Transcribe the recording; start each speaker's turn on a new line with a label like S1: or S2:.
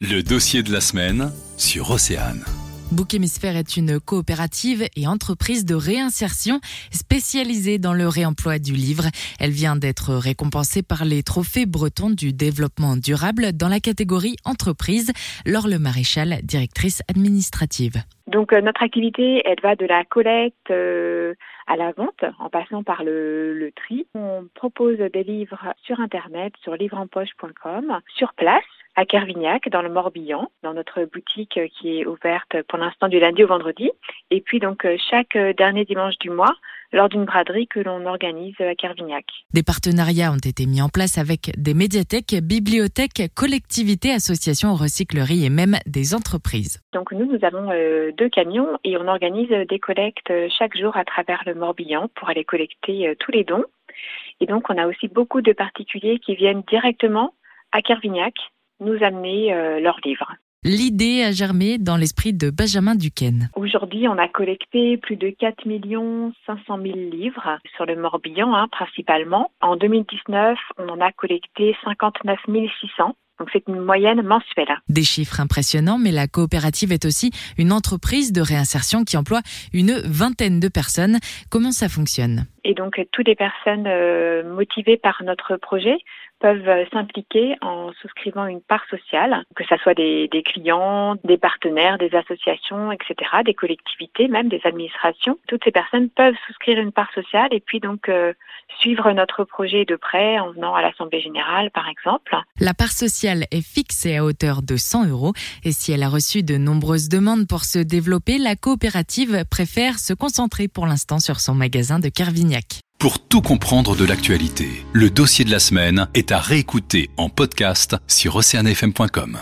S1: Le dossier de la semaine sur Océane.
S2: Book Hémisphère est une coopérative et entreprise de réinsertion spécialisée dans le réemploi du livre. Elle vient d'être récompensée par les trophées bretons du développement durable dans la catégorie entreprise. Laure Le Maréchal, directrice administrative.
S3: Donc euh, notre activité, elle va de la collecte euh, à la vente, en passant par le, le, tri. On propose des livres sur Internet, sur livreempoche.com, sur place à Kervignac, dans le Morbihan, dans notre boutique qui est ouverte pour l'instant du lundi au vendredi. Et puis donc euh, chaque dernier dimanche du mois, lors d'une braderie que l'on organise à Kervignac.
S2: Des partenariats ont été mis en place avec des médiathèques, bibliothèques, collectivités, associations, recycleries et même des entreprises.
S3: Donc nous, nous avons euh, deux camions et on organise des collectes chaque jour à travers le Morbihan pour aller collecter euh, tous les dons. Et donc on a aussi beaucoup de particuliers qui viennent directement à Kervignac nous amener euh, leurs livres.
S2: L'idée a germé dans l'esprit de Benjamin Duquesne.
S3: Aujourd'hui, on a collecté plus de 4 500 000 livres sur le Morbihan hein, principalement. En 2019, on en a collecté 59 600. Donc c'est une moyenne mensuelle.
S2: Des chiffres impressionnants, mais la coopérative est aussi une entreprise de réinsertion qui emploie une vingtaine de personnes. Comment ça fonctionne?
S3: Et donc toutes les personnes euh, motivées par notre projet peuvent euh, s'impliquer en souscrivant une part sociale, que ce soit des, clients, des partenaires, des associations, etc., des collectivités, même des administrations. Toutes ces personnes peuvent souscrire une part sociale et puis donc euh, suivre notre projet de près en venant à l'Assemblée générale, par exemple.
S2: La part sociale est fixée à hauteur de 100 euros et si elle a reçu de nombreuses demandes pour se développer, la coopérative préfère se concentrer pour l'instant sur son magasin de Carvignac.
S1: Pour tout comprendre de l'actualité, le dossier de la semaine est à réécouter en podcast sur oceanfm.com.